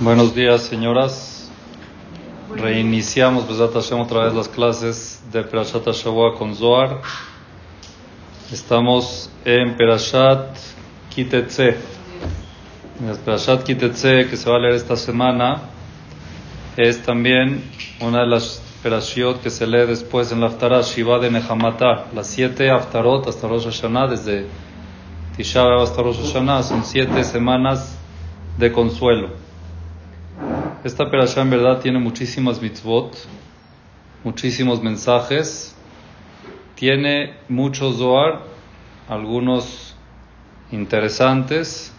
Buenos días, señoras. Reiniciamos otra vez las clases de Perashat Shavua con Zohar. Estamos en Perashat Kitetse. En Perashat Kitetse que se va a leer esta semana es también una de las Perashiot que se lee después en la Haftarah Shiva de Nehamata. Las siete Haftarot hasta Rosh Hashanah, desde Tisha hasta Rosh Hashanah, son siete semanas de consuelo. Esta perashá en verdad tiene muchísimas mitzvot, muchísimos mensajes, tiene muchos zohar, algunos interesantes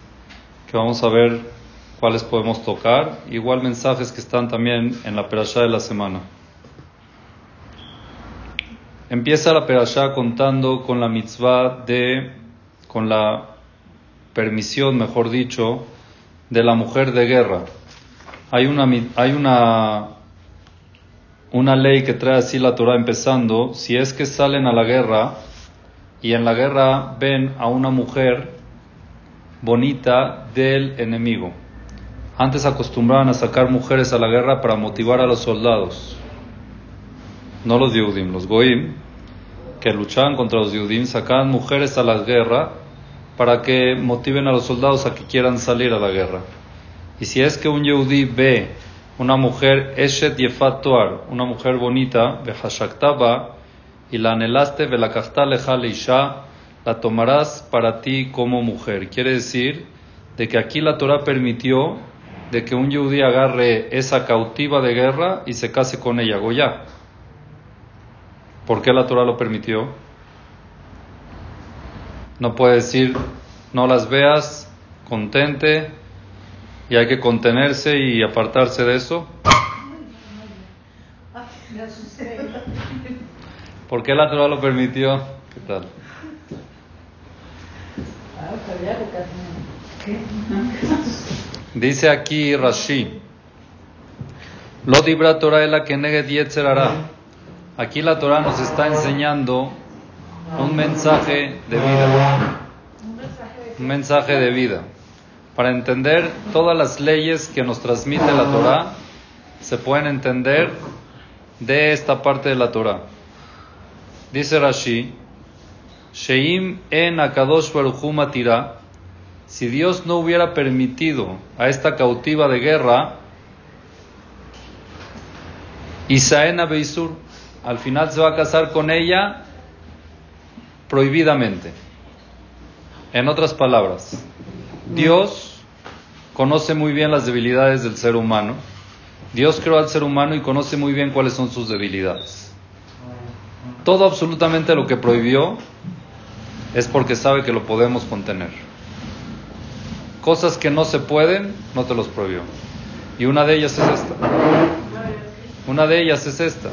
que vamos a ver cuáles podemos tocar, igual mensajes que están también en la perashá de la semana. Empieza la perashá contando con la mitzvah de, con la permisión, mejor dicho, de la mujer de guerra hay una, hay una, una ley que trae así la Torah empezando, si es que salen a la guerra y en la guerra ven a una mujer bonita del enemigo. Antes acostumbraban a sacar mujeres a la guerra para motivar a los soldados, no los Yudim, los Goim, que luchaban contra los Yudim, sacaban mujeres a la guerra para que motiven a los soldados a que quieran salir a la guerra. Y si es que un Yehudi ve una mujer Eshet Yefat una mujer bonita, Behashaktaba, y la anhelaste, Isha, la tomarás para ti como mujer. Quiere decir de que aquí la Torah permitió de que un Yehudi agarre esa cautiva de guerra y se case con ella, Goya. ¿Por qué la Torah lo permitió? No puede decir, no las veas, contente, y hay que contenerse y apartarse de eso. ¿Por qué la Torah lo permitió? ¿Qué tal? Dice aquí Rashi, lo dibra Torah la que negue Aquí la Torah nos está enseñando un mensaje de vida. Un mensaje de vida. Para entender todas las leyes que nos transmite la Torah, se pueden entender de esta parte de la Torah. Dice Rashi, Sheim en Akadosh tira, si Dios no hubiera permitido a esta cautiva de guerra, Isaena Beisur, al final se va a casar con ella prohibidamente. En otras palabras, Dios conoce muy bien las debilidades del ser humano. Dios creó al ser humano y conoce muy bien cuáles son sus debilidades. Todo absolutamente lo que prohibió es porque sabe que lo podemos contener. Cosas que no se pueden, no te los prohibió. Y una de ellas es esta. Una de ellas es esta.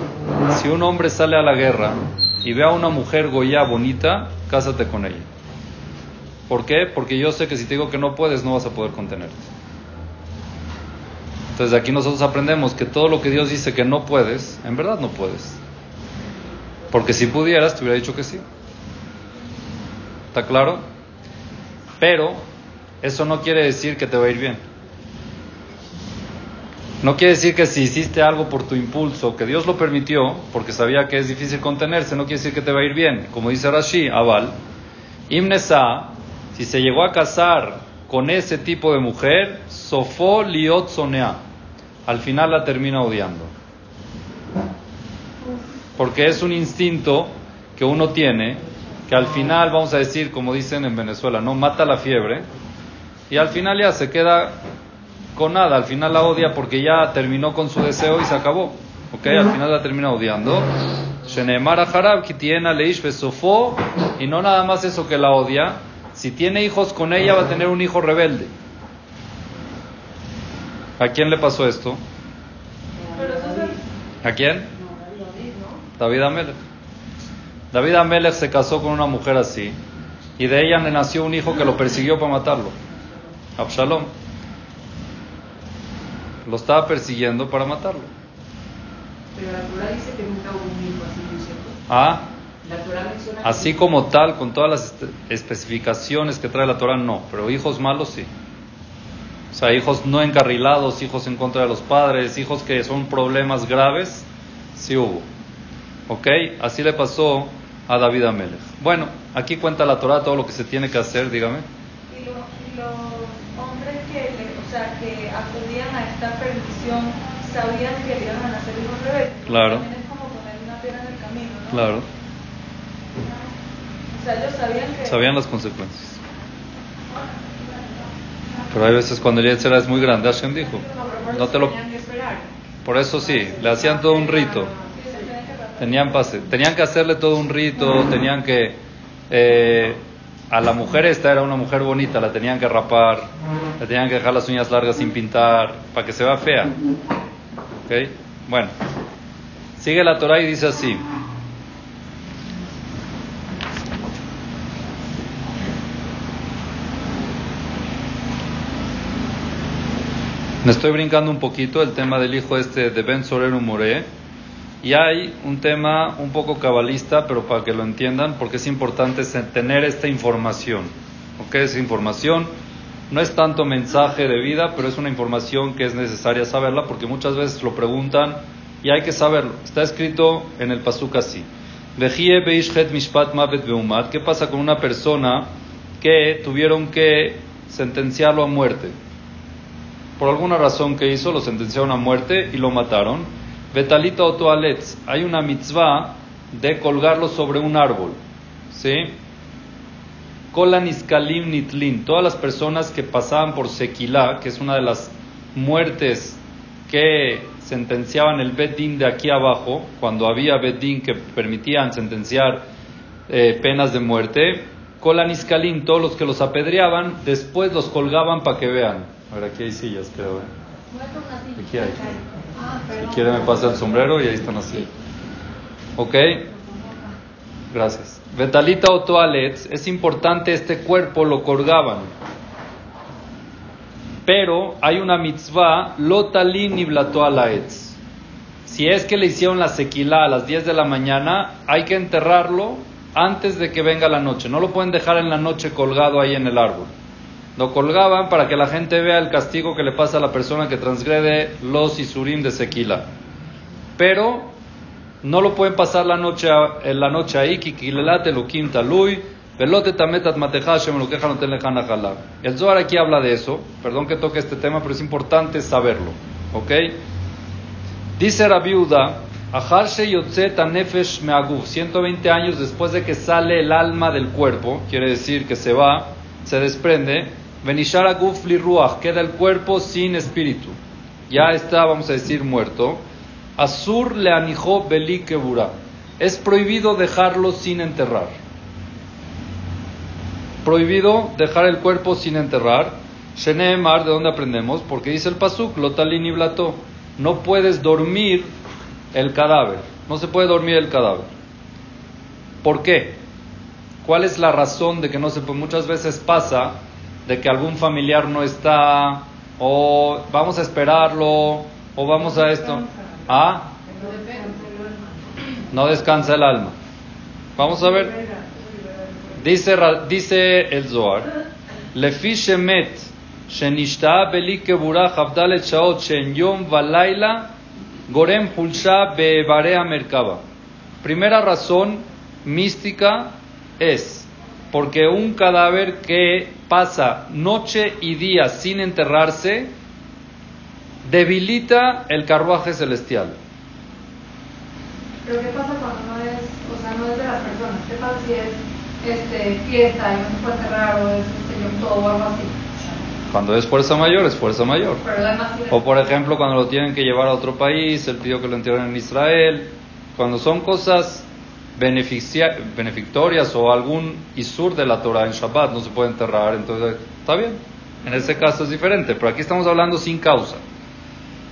Si un hombre sale a la guerra y ve a una mujer goya bonita, cásate con ella. ¿Por qué? Porque yo sé que si te digo que no puedes, no vas a poder contenerte. Entonces aquí nosotros aprendemos que todo lo que Dios dice que no puedes, en verdad no puedes. Porque si pudieras, te hubiera dicho que sí. ¿Está claro? Pero eso no quiere decir que te va a ir bien. No quiere decir que si hiciste algo por tu impulso, que Dios lo permitió, porque sabía que es difícil contenerse, no quiere decir que te va a ir bien. Como dice Rashi, Aval, Imnesa, si se llegó a casar con ese tipo de mujer, Sofó liot sonea al final la termina odiando. Porque es un instinto que uno tiene, que al final, vamos a decir, como dicen en Venezuela, no mata la fiebre, y al final ya se queda con nada, al final la odia porque ya terminó con su deseo y se acabó. ¿Ok? Al final la termina odiando. Y no nada más eso que la odia, si tiene hijos con ella va a tener un hijo rebelde. ¿A quién le pasó esto? ¿A quién? David Amelech. David Amelech se casó con una mujer así y de ella le nació un hijo que lo persiguió para matarlo. Absalom. Lo estaba persiguiendo para matarlo. Pero la Torah dice que nunca hubo un hijo así, ¿cierto? Ah. Así como tal, con todas las especificaciones que trae la Torah, no. Pero hijos malos sí. sea, hijos no encarrilados, hijos en contra de los padres, hijos que son problemas graves, sí hubo. ¿Ok? Así le pasó a David Amelech. Bueno, aquí cuenta la Torah todo lo que se tiene que hacer, dígame. Y, lo- y los hombres que, le- o sea, que acudían a esta perdición sabían que le iban a nacer hijos rebeldes. Claro. También es como poner una piedra en el camino, ¿no? Claro, O sea, ellos sabían que... sabían las consecuencias. Pero hay veces cuando el Yetzirah es muy grande, Hashem dijo, No, te lo... Por eso sí, le hacían todo un rito. Pase, tenían que hacerle todo un rito, tenían que eh, a la mujer esta era una mujer bonita, la tenían que rapar, le tenían que dejar las uñas largas sin pintar, para que se vea fea. ¿Ok? Bueno, sigue la Torah y dice así. Me estoy brincando un poquito el tema del hijo este de Ben Sorero Moré. Y hay un tema un poco cabalista, pero para que lo entiendan, porque es importante tener esta información. ¿Ok? Esa información no es tanto mensaje de vida, pero es una información que es necesaria saberla, porque muchas veces lo preguntan y hay que saberlo. Está escrito en el pasuk así. ¿Qué pasa con una persona que tuvieron que sentenciarlo a muerte? Por alguna razón que hizo, lo sentenciaron a muerte y lo mataron. Betalita o toalets, hay una mitzvah de colgarlo sobre un árbol. ¿Sí? Kolan iskalim nitlin, todas las personas que pasaban por Sequilá, que es una de las muertes que sentenciaban el Bedín de aquí abajo, cuando había Bedín que permitían sentenciar eh, penas de muerte, Kolan iskalim, todos los que los apedreaban, después los colgaban para que vean. A ver, aquí hay sillas, creo. ¿eh? Aquí hay. Si quiere me pasa el sombrero y ahí están así. ¿Ok? Gracias. Betalita o toalets, es importante este cuerpo, lo colgaban. Pero hay una mitzvah, lotalim ni blatoalaetz. Si es que le hicieron la sequila a las 10 de la mañana, hay que enterrarlo antes de que venga la noche. No lo pueden dejar en la noche colgado ahí en el árbol. Lo colgaban para que la gente vea el castigo que le pasa a la persona que transgrede los isurim de sequila. Pero no lo pueden pasar la noche, en la noche ahí, kikilelate lo quinta lui, velote tametat mateja, shem lo queja no ten lejana jalá. El Zohar aquí habla de eso, perdón que toque este tema, pero es importante saberlo, ¿ok? Dice Rabiuda, Aharshe yotzet nefesh meaguf, 120 años después de que sale el alma del cuerpo, quiere decir que se va, se desprende, venishar aguf li ruach, queda el cuerpo sin espíritu. Ya está, vamos a decir, muerto. Asur le anijó beli kebura. Es prohibido dejarlo sin enterrar. Prohibido dejar el cuerpo sin enterrar. Sheneemar, ¿de dónde aprendemos? Porque dice el pasuk, lotalin y blato. No puedes dormir el cadáver. No se puede dormir el cadáver. ¿Por qué? ¿Cuál es la razón de que no se puede? Muchas veces pasa de que algún familiar no está, o vamos a esperarlo, o vamos a esto. ¿Ah? No descansa el alma. Vamos a ver. Dice, dice el Zohar, Lefi shemet shenishta beli kebura chavdalet shaot shen yom valaila gorem hulsha bevarea merkaba. Primera razón mística es porque un cadáver que pasa noche y día sin enterrarse debilita el carruaje celestial. Pero ¿qué pasa cuando no es, o sea, no es de las personas? ¿Qué pasa si es este, fiesta y no se puede cerrar o es este, Tov o algo así? Cuando es fuerza mayor, es fuerza mayor. O por ejemplo, cuando lo tienen que llevar a otro país, él pidió que lo entierren en Israel. Cuando son cosas beneficia- o algún isur de la Torah en Shabbat, no se puede enterrar, entonces está bien. En ese caso es diferente, pero aquí estamos hablando sin causa.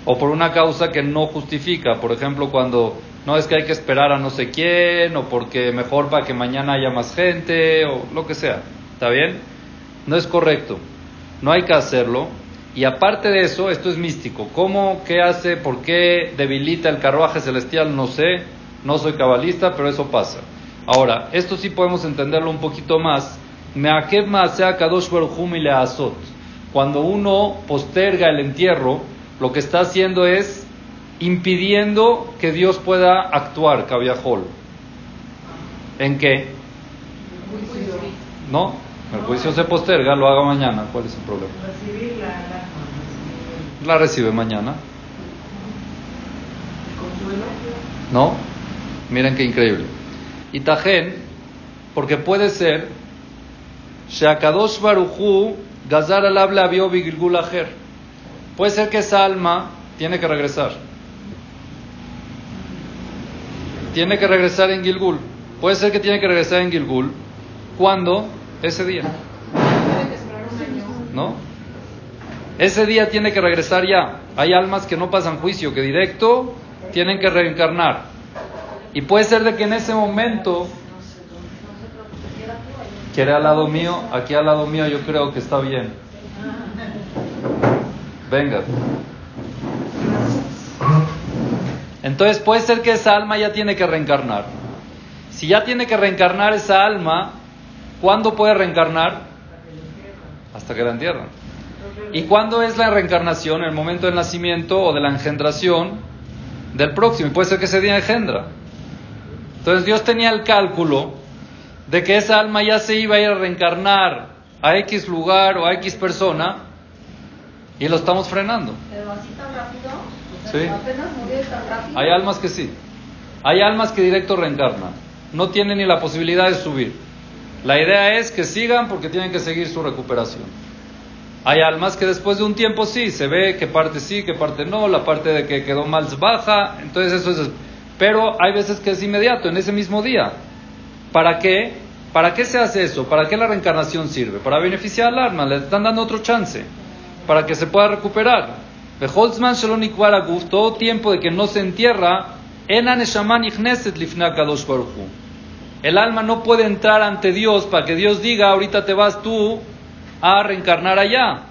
O por una causa que no justifica, por ejemplo, cuando no es que hay que esperar a no sé quién, o porque mejor para que mañana haya más gente, o lo que sea. ¿Está bien? No es correcto. No hay que hacerlo. Y aparte de eso, esto es místico. ¿Cómo? ¿Qué hace? ¿Por qué debilita el carruaje celestial? No sé. No soy cabalista, pero eso pasa. Ahora, esto sí podemos entenderlo un poquito más. Cuando uno posterga el entierro, lo que está haciendo es impidiendo que Dios pueda actuar, Cabiajol. ¿En qué? No, el juicio se posterga, lo haga mañana. ¿Cuál es el problema? La recibe mañana. ¿No? Miren qué increíble. Y Tajen, porque puede ser, Shakadosh Baruchu Gazar al habla Puede ser que esa alma tiene que regresar. Tiene que regresar en Gilgul. Puede ser que tiene que regresar en Gilgul. ¿Cuándo? Ese día. ¿No? Ese día tiene que regresar ya. Hay almas que no pasan juicio, que directo tienen que reencarnar. Y puede ser de que en ese momento quiere al lado mío, aquí al lado mío yo creo que está bien. Venga. Entonces puede ser que esa alma ya tiene que reencarnar. Si ya tiene que reencarnar esa alma, ¿cuándo puede reencarnar? Hasta que la entierran. ¿Y cuándo es la reencarnación? ¿El momento del nacimiento o de la engendración del próximo? Y puede ser que ese día engendra. Entonces Dios tenía el cálculo de que esa alma ya se iba a ir a reencarnar a X lugar o a X persona y lo estamos frenando. ¿Pero así tan rápido? sí. ¿Apenas murió tan rápido? Hay almas que sí. Hay almas que directo reencarnan. No tienen ni la posibilidad de subir. La idea es que sigan porque tienen que seguir su recuperación. Hay almas que después de un tiempo sí, se ve que parte sí, que parte no, la parte de que quedó mal baja, entonces eso es... Pero hay veces que es inmediato, en ese mismo día. ¿Para qué? ¿Para qué se hace eso? ¿Para qué la reencarnación sirve? Para beneficiar al alma, le están dando otro chance, para que se pueda recuperar. todo tiempo de que no se entierra, el alma no puede entrar ante Dios para que Dios diga, ahorita te vas tú a reencarnar allá.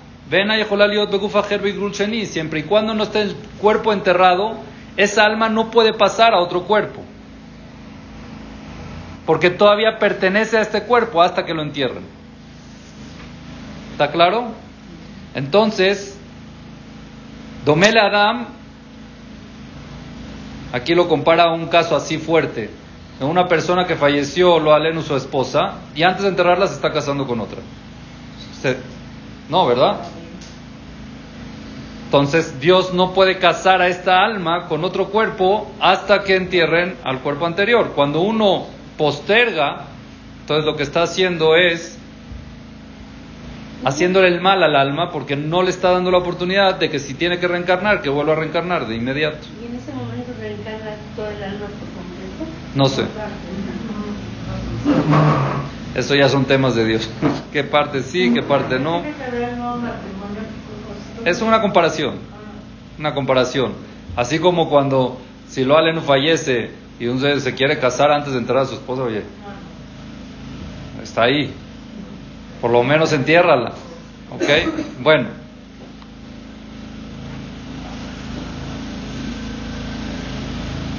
Siempre y cuando no esté el cuerpo enterrado, esa alma no puede pasar a otro cuerpo. Porque todavía pertenece a este cuerpo hasta que lo entierren. ¿Está claro? Entonces, Domele Adam, aquí lo compara a un caso así fuerte, de una persona que falleció, lo aleno su esposa, y antes de enterrarla se está casando con otra. No, ¿verdad? Entonces Dios no puede casar a esta alma con otro cuerpo hasta que entierren al cuerpo anterior. Cuando uno posterga, entonces lo que está haciendo es haciéndole el mal al alma porque no le está dando la oportunidad de que si tiene que reencarnar, que vuelva a reencarnar de inmediato. ¿Y en ese momento reencarna todo el alma por completo? No sé. Eso ya son temas de Dios. ¿Qué parte sí, qué parte no? Es una comparación. Una comparación. Así como cuando si lo Alenu fallece y un se quiere casar antes de entrar a su esposa, oye, está ahí. Por lo menos entiérrala. ¿Ok? Bueno.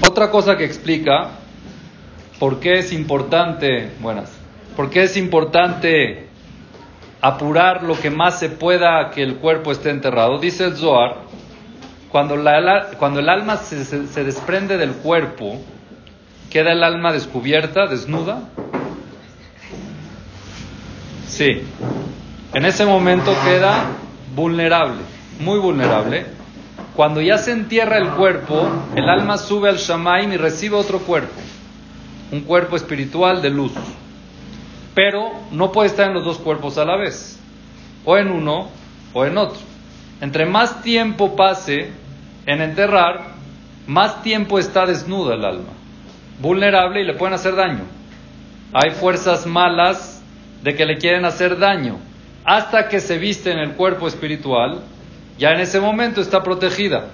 Otra cosa que explica por qué es importante, buenas, ¿Por qué es importante apurar lo que más se pueda que el cuerpo esté enterrado? Dice el Zohar, cuando, cuando el alma se, se desprende del cuerpo, queda el alma descubierta, desnuda. Sí, en ese momento queda vulnerable, muy vulnerable. Cuando ya se entierra el cuerpo, el alma sube al Shamaim y recibe otro cuerpo, un cuerpo espiritual de luz pero no puede estar en los dos cuerpos a la vez, o en uno o en otro. Entre más tiempo pase en enterrar, más tiempo está desnuda el alma, vulnerable y le pueden hacer daño. Hay fuerzas malas de que le quieren hacer daño hasta que se viste en el cuerpo espiritual, ya en ese momento está protegida.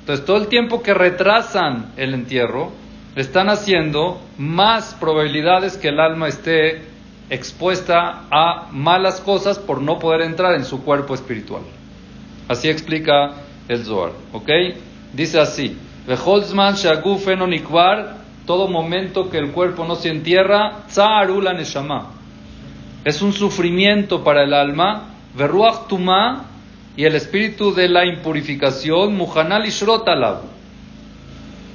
Entonces todo el tiempo que retrasan el entierro, le están haciendo más probabilidades que el alma esté expuesta a malas cosas por no poder entrar en su cuerpo espiritual. Así explica el Zohar, ¿ok? Dice así, todo momento que el cuerpo no se entierra, neshama. Es un sufrimiento para el alma, veruach tuma y el espíritu de la impurificación, Muhanal Ishrotalab.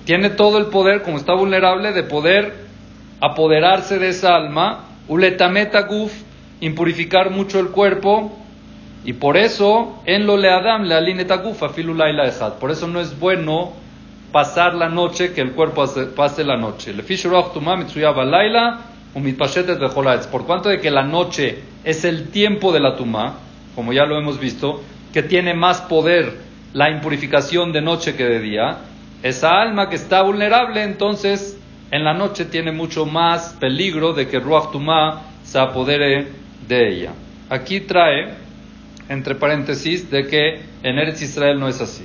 Tiene todo el poder, como está vulnerable, de poder apoderarse de esa alma, Uletameta Guf, impurificar mucho el cuerpo, y por eso, en lo le Adam le alineta gufa filulaila ejad. Por eso no es bueno pasar la noche, que el cuerpo pase la noche. Le Por cuanto de que la noche es el tiempo de la tumá, como ya lo hemos visto, que tiene más poder la impurificación de noche que de día, esa alma que está vulnerable, entonces en la noche tiene mucho más peligro de que Ruach Tumá se apodere de ella. Aquí trae, entre paréntesis, de que en Eretz Israel no es así.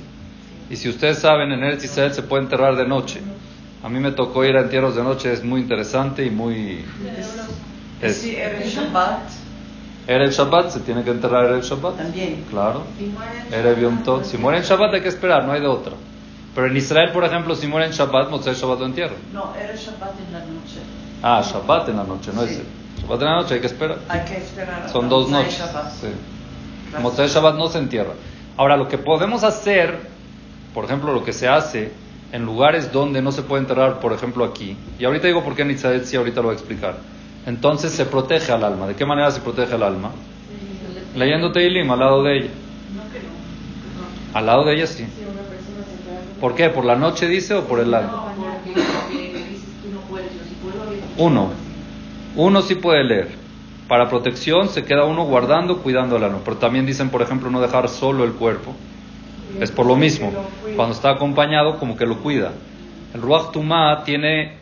Y si ustedes saben, en Eretz Israel se puede enterrar de noche. A mí me tocó ir a entierros de noche, es muy interesante y muy... Es, el Shabbat. Era el Shabbat, se tiene que enterrar el Shabbat. También. Claro. Era Yom Si muere en Shabbat hay que esperar, no hay de otra. Pero en Israel, por ejemplo, si muere en Shabbat, el Shabbat lo entierra. No, era Shabbat en la noche. Ah, Shabbat en la noche, no es... Shabbat en la noche hay que esperar. Hay que esperar. Son dos noches. Shabbat. Sí. Shabbat no se entierra. Ahora, lo que podemos hacer por ejemplo, lo que se hace en lugares donde no se puede enterrar, por ejemplo, aquí. Y ahorita digo por qué en Israel sí, ahorita lo voy a explicar. Entonces se protege al alma. ¿De qué manera se protege al alma? Leyendo Teilim al lado de ella. Al lado de ella sí. ¿Por qué? ¿Por la noche dice o por el alma? Uno. Uno sí puede leer. Para protección se queda uno guardando, cuidando al alma. Pero también dicen, por ejemplo, no dejar solo el cuerpo es por lo mismo. Cuando está acompañado, como que lo cuida. El Ruach Tumá tiene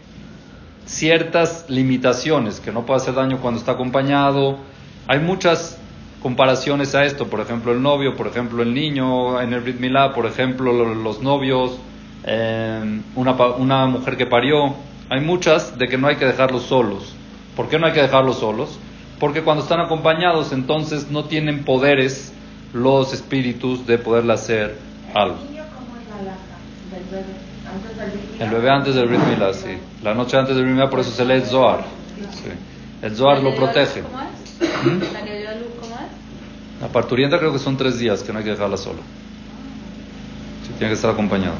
ciertas limitaciones, que no puede hacer daño cuando está acompañado. Hay muchas comparaciones a esto, por ejemplo el novio, por ejemplo el niño en el Brit Milá, por ejemplo los novios, una, una mujer que parió. Hay muchas de que no hay que dejarlos solos. ¿Por qué no hay que dejarlos solos? Porque cuando están acompañados entonces no tienen poderes los espíritus de poderle hacer algo. El bebé antes del Brit Milá, sí. La noche antes del Brit Milá, por eso se lee el Zohar. El Zohar lo protege. ¿Mm? La parturienta creo que son tres días, que no hay que dejarla sola. Sí, tiene que estar acompañado.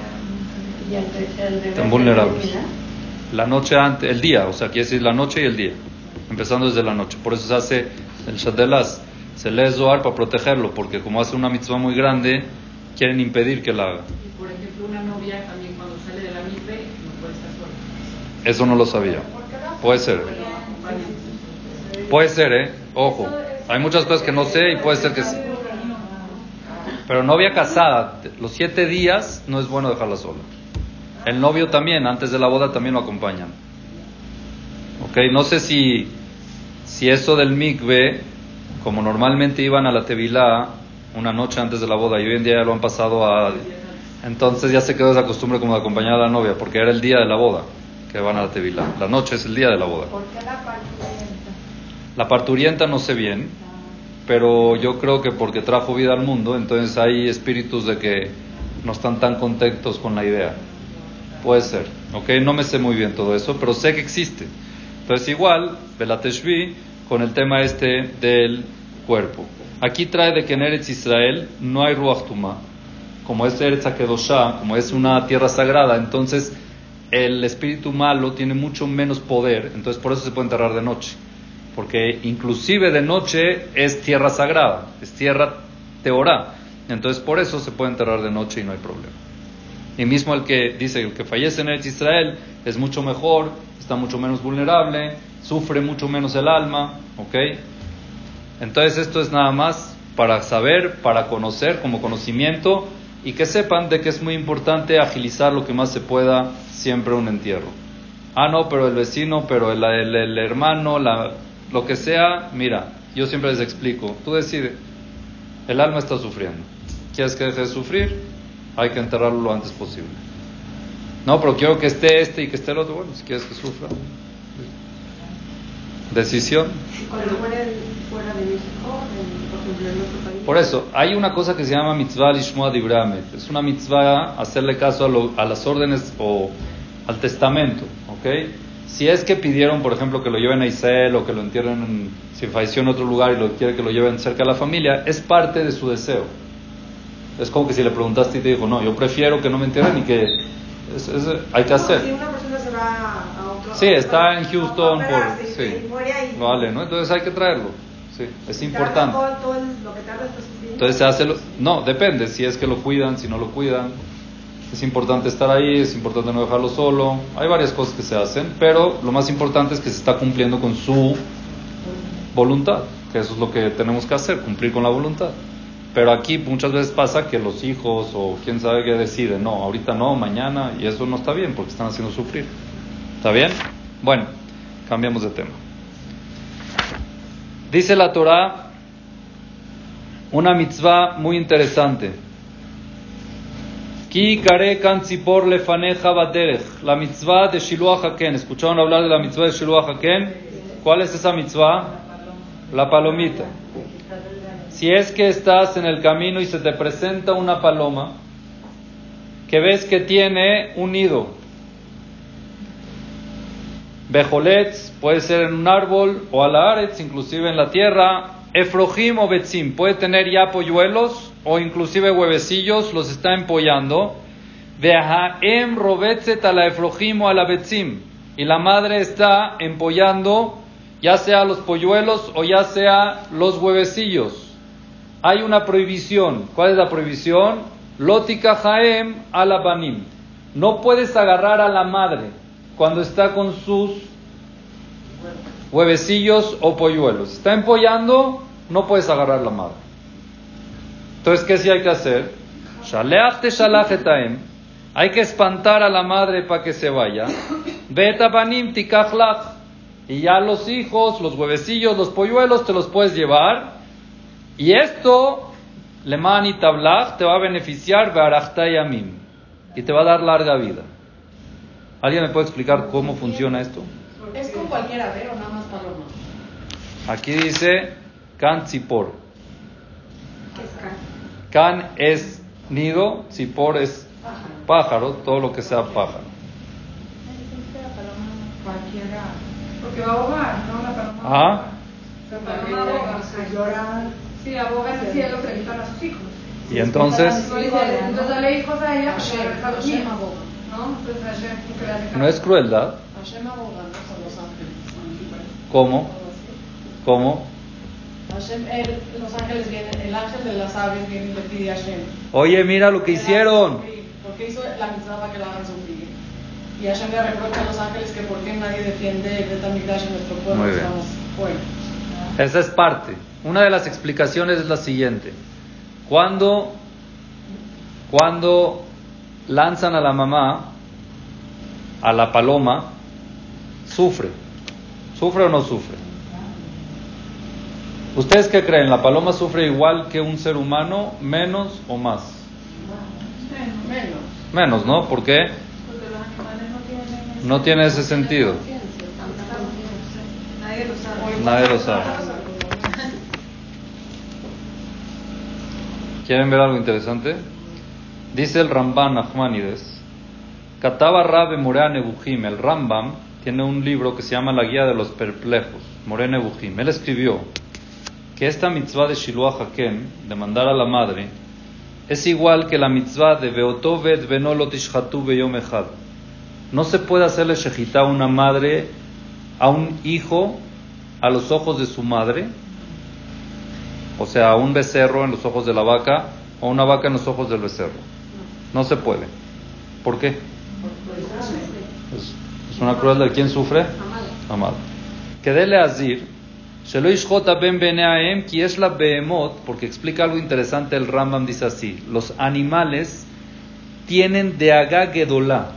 Están vulnerables. La noche antes, el día, o sea, quiere decir la noche y el día. Empezando desde la noche. Por eso se hace el Shadelas se lee Zohar para protegerlo, porque como hace una mitzvah muy grande, quieren impedir que la haga. Y por ejemplo, una novia también cuando sale de la mitzvah no puede estar sola. Eso no lo sabía. Puede ser. Puede ser, ¿eh? Ojo. Hay muchas cosas que no sé y puede ser que sí. Pero novia casada, los siete días no es bueno dejarla sola. El novio también, antes de la boda también lo acompañan. ¿Ok? No sé si, si eso del mikve como normalmente iban a la Tevilá una noche antes de la boda y hoy en día ya lo han pasado a... Entonces ya se quedó esa costumbre como de acompañar a la novia, porque era el día de la boda que van a la Tevilá. La noche es el día de la boda. ¿Por qué la? La parturienta no sé bien, pero yo creo que porque trajo vida al mundo, entonces hay espíritus de que no están tan contentos con la idea. Puede ser, ¿ok? No me sé muy bien todo eso, pero sé que existe. Entonces igual, Belateshvi con el tema este del cuerpo. Aquí trae de que en Eretz Israel no hay Ruach Tumá. Como es Eretz Akedoshá, como es una tierra sagrada, entonces el espíritu malo tiene mucho menos poder, entonces por eso se puede enterrar de noche. Porque inclusive de noche es tierra sagrada, es tierra teorá. Entonces por eso se puede enterrar de noche y no hay problema. Y mismo el que dice el que fallece en Eretz Israel es mucho mejor, está mucho menos vulnerable, sufre mucho menos el alma, ¿ok? Entonces esto es nada más para saber, para conocer como conocimiento y que sepan de que es muy importante agilizar lo que más se pueda siempre un entierro. Ah, no, pero el vecino, pero el, el, hermano, la, lo que sea, mira, yo siempre les explico, tú decides, el alma está sufriendo. ¿Quieres que deje de sufrir? Hay que enterrarlo lo antes posible. No, pero quiero que esté este y que esté el otro. Bueno, si quieres que sufra, decisión. Por eso, hay una cosa que se llama mitzvah lishmoa dibramet. Es una mitzvah hacerle caso a, las órdenes o al testamento. ¿ok? Si es que pidieron, por ejemplo, que lo lleven a Israel o que lo entierren, si falleció en otro lugar y lo quiere que lo lleven cerca de la familia, es parte de su deseo. Es como que si le preguntaste y te dijo, no, yo prefiero que no me entierren y que es- es- hay que hacer. Si una persona se va a otro. Sí, está en Houston por... Sí, y vale, ¿no? Entonces hay que traerlo. Sí, es importante. Todo, todo el- lo que tarda hasta su fin. Entonces se hace... Lo... No, depende, si es que lo cuidan, si no lo cuidan. Es importante estar ahí, es importante no dejarlo solo. Hay varias cosas que se hacen, pero lo más importante es que se está cumpliendo con su voluntad, que eso es lo que tenemos que hacer, cumplir con la voluntad. Pero aquí muchas veces pasa que los hijos o quién sabe qué deciden, no, ahorita no, mañana, y eso no está bien porque están haciendo sufrir. ¿Está bien? Bueno, cambiamos de tema. Dice la Torah una mitzvah muy interesante. Ki kare kan tzipor lefaneja baderech. La mitzvah de Shiluah Haken. ¿Escucharon hablar de la mitzvah de Shiluah Haken? ¿Cuál es esa mitzvah? La palomita. Si es que estás en el camino y se te presenta una paloma que ves que tiene un nido, Bejolets puede ser en un árbol o a la aretz, inclusive en la tierra. Efrojim o betzim puede tener ya polluelos o inclusive huevecillos, los está empollando. A a betzim. Y la madre está empollando ya sea los polluelos o ya sea los huevecillos. Hay una prohibición. ¿Cuál es la prohibición? Lótica jaem a la banim. No puedes agarrar a la madre cuando está con sus huevecillos o polluelos. Está empollando, no puedes agarrar la madre. Entonces, ¿qué sí hay que hacer? Hay que espantar a la madre para que se vaya. Y ya los hijos, los huevecillos, los polluelos te los puedes llevar. Y esto, leman y tablach, te va a beneficiar. Y te va a dar larga vida. ¿Alguien me puede explicar cómo funciona esto? Es con cualquier ave o nada más paloma. Aquí dice can tzipor. ¿Qué es can? Es nido, tzipor es pájaro, todo lo que sea pájaro. Cualquiera. Porque va a ahogar, ¿no? La paloma. Ah. La paloma ahoga, o sea, llora. Sí, aboga en el cielo, se le quitan a sus hijos. Y entonces, Entonces dale hijos a ella, aboga. ¿no? Es crueldad. Aboga. ¿Cómo? ¿Cómo? Hashem, él, los ángeles vienen, el ángel de las aves viene y le pide a Hashem. Oye, mira lo que hicieron. Porque hizo la mitzvah para que la hagan sufrir. Y Hashem le reprocha a los ángeles que por qué nadie defiende el Betamigdash en nuestro pueblo. Muy bien. Estamos fuera. Esa es parte. Una de las explicaciones es la siguiente. Cuando, cuando lanzan a la mamá, a la paloma, sufre. ¿Sufre o no sufre? ¿Ustedes qué creen? ¿La paloma sufre igual que un ser humano, menos o más? Menos. Menos, ¿no? ¿Por qué? Porque los animales no tienen. No tiene ese sentido. Nadie lo sabe. Nadie lo sabe. ¿Quieren ver algo interesante? Dice el Ramban Nachmanides, Kataba Rabe Morea Nebuchim, el Rambam tiene un libro que se llama La Guía de los Perplejos, Morea Nebuchim. Él escribió que esta mitzvah de Shiluah Hakem, de mandar a la madre, es igual que la mitzvah de Beotovet Benolot Ishhatu Beyom Echad. No se puede hacerle shejitá a una madre, a un hijo, a los ojos de su madre, o sea, un becerro en los ojos de la vaca o una vaca en los ojos del becerro. No se puede. ¿Por qué? Es, una crueldad. ¿Quién sufre? Amado. Que dele azir, ki es la behemoth, porque explica algo interesante el Rambam dice así, los animales tienen de agagedolá,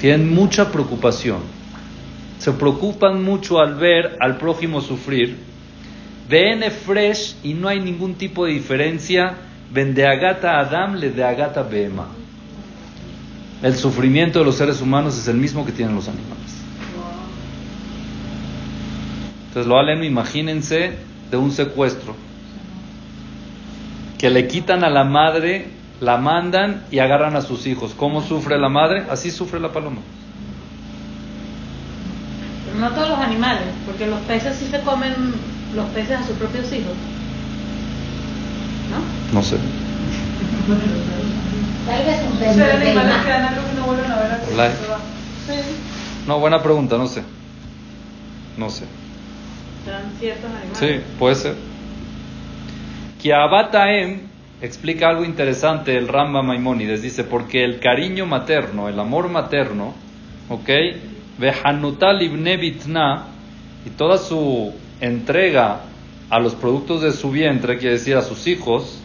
tienen mucha preocupación, se preocupan mucho al ver al prójimo sufrir, ven fresh y no hay ningún tipo de diferencia, ven de agata Adam le de agata behema. El sufrimiento de los seres humanos es el mismo que tienen los animales. Entonces lo aleno, imagínense de un secuestro que le quitan a la madre, la mandan y agarran a sus hijos. ¿Cómo sufre la madre? Así sufre la paloma. Pero no todos los animales, porque los peces sí se comen los peces a sus propios hijos. ¿No? No sé. Tal vez un O sea, animales tema. que dan algo que no vuelven a ver hasta Hola. que se va. No, buena pregunta, no sé. No sé. Sí, puede ser. Kiabataem explica algo interesante el Ramba Maimónides. Dice, porque el cariño materno, el amor materno, ¿ok? Vehanutal ibne bitna, y toda su entrega a los productos de su vientre, quiere decir a sus hijos,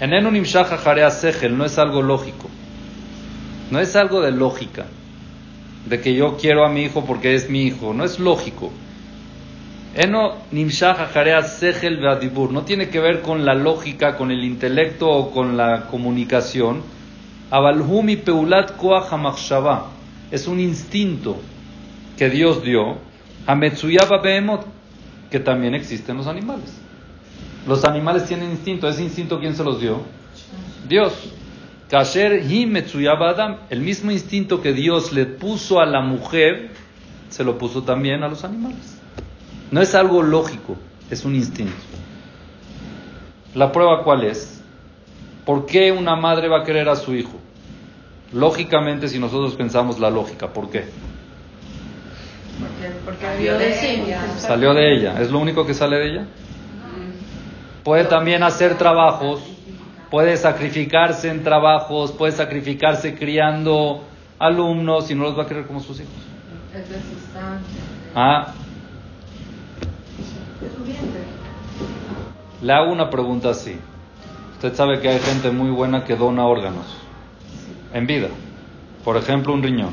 en Enunim Shaha Jarea Sehel, no es algo lógico. No es algo de lógica. De que yo quiero a mi hijo porque es mi hijo. No es lógico. Eno sechel ve'adibur. No tiene que ver con la lógica, con el intelecto o con la comunicación. Abalhumi peulat. Es un instinto que Dios dio. Hametsuyaba behemoth. Que también existe en los animales. Los animales tienen instinto. ¿Ese instinto quién se los dio? Dios. Kasher adam. El mismo instinto que Dios le puso a la mujer, se lo puso también a los animales. No es algo lógico, es un instinto. La prueba cuál es? ¿Por qué una madre va a querer a su hijo? Lógicamente, si nosotros pensamos la lógica, ¿por qué? Porque, porque Salió de ella. Salió de ella, ¿es lo único que sale de ella? Puede también hacer trabajos, puede sacrificarse en trabajos, puede sacrificarse criando alumnos y no los va a querer como sus hijos. Es de sustancia. Ah. Le hago una pregunta así. Usted sabe que hay gente muy buena que dona órganos en vida. Por ejemplo, un riñón.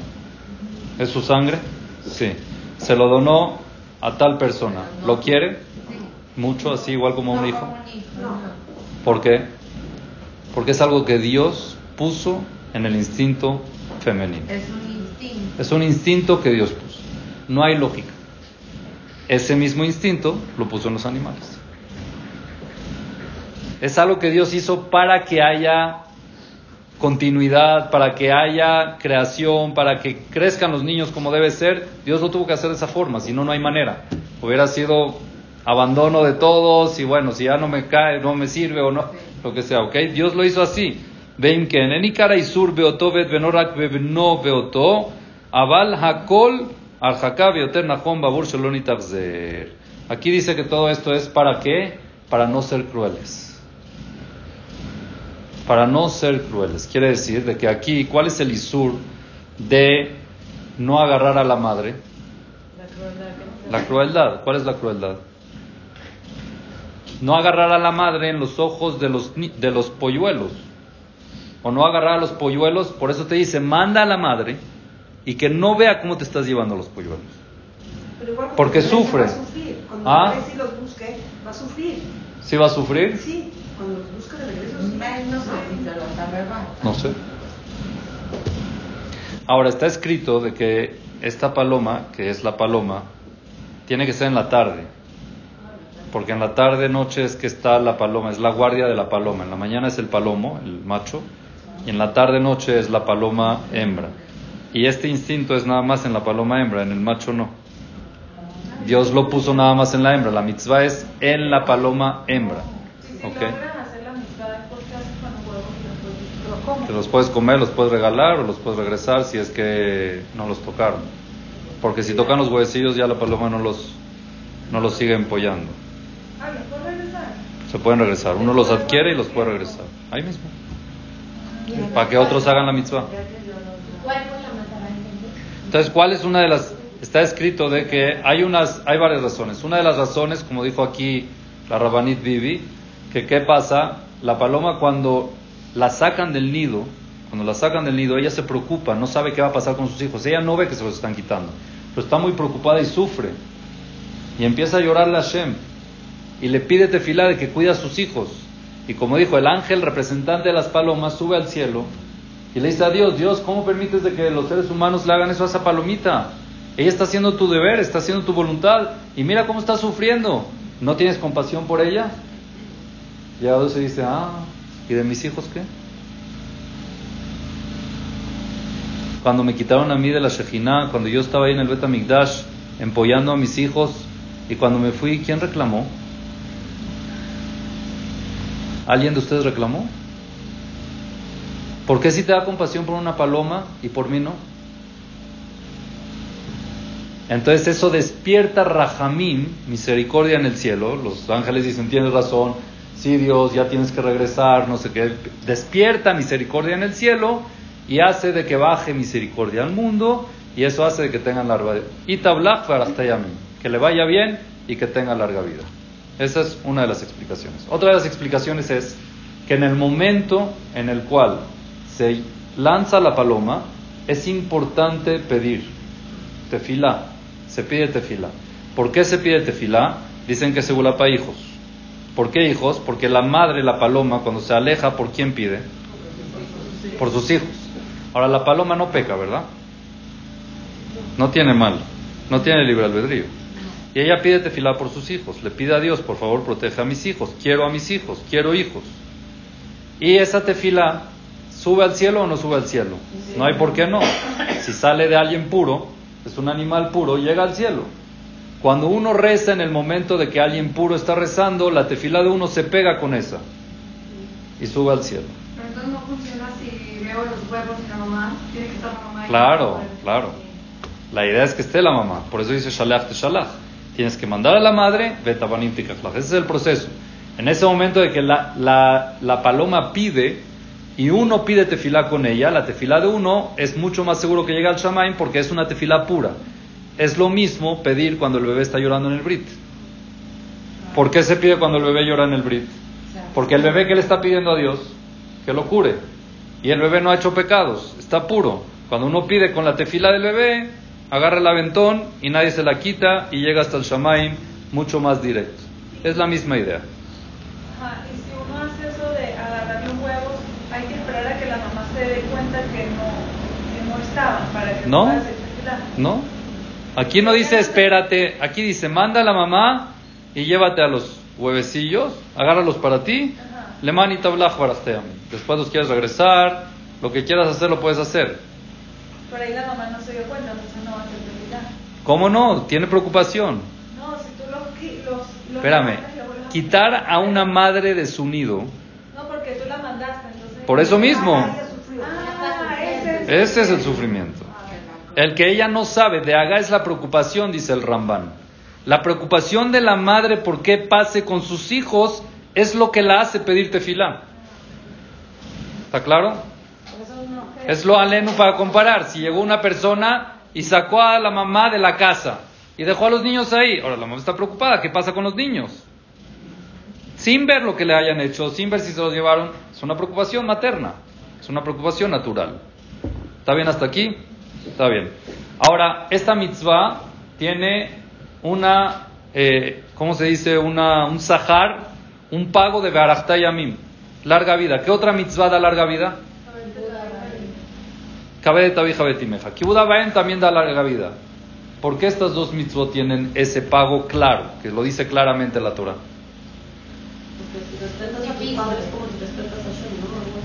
¿Es su sangre? Sí. Se lo donó a tal persona. ¿Lo quiere? Mucho, así igual como un hijo. ¿Por qué? Porque es algo que Dios puso en el instinto femenino. Es un instinto. Es un instinto que Dios puso. No hay lógica. Ese mismo instinto lo puso en los animales. Es algo que Dios hizo para que haya continuidad, para que haya creación, para que crezcan los niños como debe ser. Dios lo tuvo que hacer de esa forma, si no, no hay manera. Hubiera sido abandono de todos y bueno, si ya no me cae, no me sirve o no, lo que sea, ¿ok? Dios lo hizo así. Ven que en cara isur beoto vet benorak bebno beoto aval hakol Aquí dice que todo esto es para qué? Para no ser crueles. Para no ser crueles. Quiere decir de que aquí, ¿cuál es el isur de no agarrar a la madre? La crueldad La crueldad. ¿Cuál es la crueldad? No agarrar a la madre en los ojos de los, de los polluelos. O no agarrar a los polluelos. Por eso te dice, manda a la madre y que no vea cómo te estás llevando a los polluelos. Porque sufre. Va a sufrir. Cuando ¿Ah? y los busque, va a sufrir. ¿Sí va a sufrir? Sí, cuando los busque de regreso, sí. No sé. No sé. Ahora está escrito de que esta paloma, que es la paloma, tiene que ser en la tarde. Porque en la tarde, noche es que está la paloma, es la guardia de la paloma. En la mañana es el palomo, el macho, y en la tarde, noche es la paloma hembra. Y este instinto es nada más en la paloma hembra, en el macho no. Dios lo puso nada más en la hembra. La mitzvah es en la paloma hembra. Si si ¿Ok? logran hacer la amistad, ¿por qué haces con los puedes comer, los puedes regalar o los puedes regresar si es que no los tocaron. Porque si tocan los huevecillos ya la paloma no los, no los sigue empollando. Ah, ¿los puedes regresar? Se pueden regresar. Uno los adquiere y los puede regresar. Ahí mismo. Para que otros hagan la mitzvah. ¿Cuál fue la matará Entonces, ¿cuál es una de las...? Está escrito de que hay, unas, hay varias razones. Una de las razones, como dijo aquí la Rabanit Bibi, que qué pasa, la paloma cuando la sacan del nido, cuando la sacan del nido, ella se preocupa, no sabe qué va a pasar con sus hijos. Ella no ve que se los están quitando, pero está muy preocupada y sufre. Y empieza a llorarle a Hashem. Y le pide tefilá de que cuida a sus hijos. Y como dijo, el ángel representante de las palomas sube al cielo y le dice a Dios, Dios, ¿cómo permites de que los seres humanos le hagan eso a esa palomita? Ella está haciendo tu deber, está haciendo tu voluntad. Y mira cómo está sufriendo. ¿No tienes compasión por ella? Y ahora se dice, ah, ¿y de mis hijos qué? Cuando me quitaron a mí de la Shejinah, cuando yo estaba ahí en el Bet Mikdash, empollando a mis hijos, y cuando me fui, ¿quién reclamó? ¿Alguien de ustedes reclamó? ¿Por qué si te da compasión por una paloma y por mí no? Entonces eso despierta Rahamim, misericordia en el cielo. Los ángeles dicen, tienes razón, sí Dios, ya tienes que regresar, no sé qué. Despierta misericordia en el cielo y hace de que baje misericordia al mundo y eso hace de que tengan larga vida. Y tablach que le vaya bien y que tenga larga vida. Esa es una de las explicaciones. Otra de las explicaciones es que en el momento en el cual se lanza la paloma, es importante pedir tefilá. Se pide tefilá. ¿Por qué se pide tefilá? Dicen que se para hijos. ¿Por qué hijos? Porque la madre, la paloma, cuando se aleja, ¿por quién pide? Por sus hijos. Ahora, la paloma no peca, ¿verdad? No tiene mal, no tiene libre albedrío. Y ella pide tefilá por sus hijos, le pide a Dios, por favor, proteja a mis hijos, quiero a mis hijos, quiero hijos. Y esa tefilá sube al cielo o no sube al cielo. No hay por qué no. Si sale de alguien puro, es un animal puro, llega al cielo. Cuando uno reza en el momento de que alguien puro está rezando, la tefilá de uno se pega con esa y sube al cielo. Pero entonces no funciona si veo los huevos y la mamá, tiene que estar la mamá. Claro, claro. La idea es que esté la mamá, por eso dice shalach te shalach. Tienes que mandar a la madre, betabanim Ese es el proceso. En ese momento de que la, la, la paloma pide y uno pide tefilá con ella, la tefilá de uno es mucho más seguro que llegue al shamaim porque es una tefilá pura. Es lo mismo pedir cuando el bebé está llorando en el brit. ¿Por qué se pide cuando el bebé llora en el brit? Porque el bebé que le está pidiendo a Dios, que lo cure. Y el bebé no ha hecho pecados, está puro. Cuando uno pide con la tefila del bebé, agarra el aventón y nadie se la quita y llega hasta el Shamaim mucho más directo. Es la misma idea. Ajá, y si uno hace eso de agarrarle un huevo, hay que esperar a que la mamá se dé cuenta que no, que no estaban para que no, no. Aquí no dice espérate, aquí dice manda a la mamá y llévate a los huevecillos, agárralos para ti, le manita Después los quieres regresar, lo que quieras hacer lo puedes hacer. Pero ahí la mamá no se dio cuenta, entonces no va a ser ¿Cómo no? Tiene preocupación. No, si tú los... los, los Espérame, quitar a una madre de su nido. No, porque tú la mandaste, entonces... Por eso mismo. Ese es el sufrimiento. El que ella no sabe de haga es la preocupación, dice el Rambán. La preocupación de la madre por qué pase con sus hijos es lo que la hace pedir tefilá. ¿Está claro? Es lo aleno para comparar. Si llegó una persona y sacó a la mamá de la casa y dejó a los niños ahí, ahora la mamá está preocupada, ¿qué pasa con los niños? Sin ver lo que le hayan hecho, sin ver si se los llevaron, es una preocupación materna, es una preocupación natural. ¿Está bien hasta aquí? Está bien. Ahora, esta mitzvah tiene una, eh, ¿cómo se dice? Una, un sahar, un pago de Yamim, larga vida. ¿Qué otra mitzvah da larga vida? Cabe de Tabija Betimeja. también da larga vida. ¿Por qué estas dos mitzvot tienen ese pago claro? Que lo dice claramente la Torah.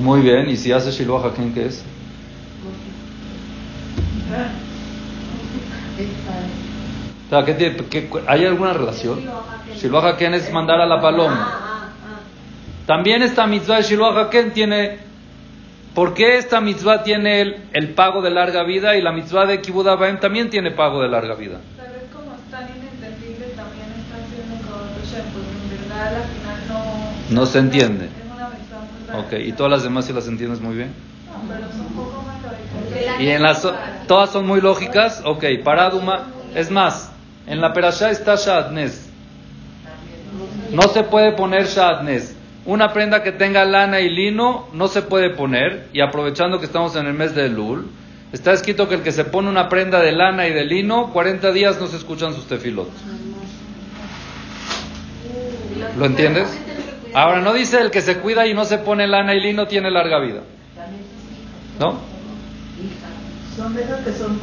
Muy bien, ¿y si hace Shiloh Haken qué es? ¿Hay alguna relación? Shiloh Haken es mandar a la paloma. También esta mitzvah de Shiloh Haken tiene ¿Por qué esta mitzvah tiene el, pago de larga vida y la mitzvah de Kibbutz también tiene pago de larga vida? ¿Sabes cómo es tan inentendible también está haciendo con Porque en verdad al final no... No se entiende. Es una mitzvah Ok, ¿y todas las demás si las entiendes muy bien? No, pero son un poco más. ¿Y en las, todas son muy lógicas? Ok, paraduma. Es más, en la perashá está Shadnes. No se puede poner Shadnes. Una prenda que tenga lana y lino no se puede poner, y aprovechando que estamos en el mes de Lul, está escrito que el que se pone una prenda de lana y de lino, 40 días no se escuchan sus tefilot. ¿Lo entiendes? Ahora, no dice el que se cuida y no se pone lana y lino tiene larga vida. ¿No? Son de que son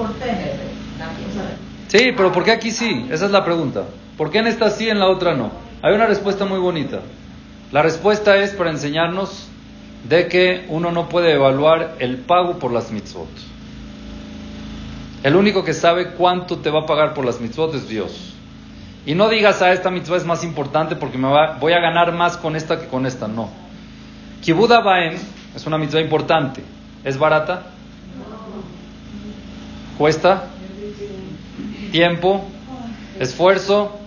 Sí, pero ¿por qué aquí sí? Esa es la pregunta. ¿Por qué en esta sí en la otra no? Hay una respuesta muy bonita. La respuesta es para enseñarnos de que uno no puede evaluar el pago por las mitzvot. El único que sabe cuánto te va a pagar por las mitzvot es Dios. Y no digas, a ah, esta mitzvah es más importante porque me voy a ganar más con esta que con esta. No. Kibud Abaem es una mitzvah importante. ¿Es barata? ¿Cuesta? ¿Tiempo? ¿Esfuerzo?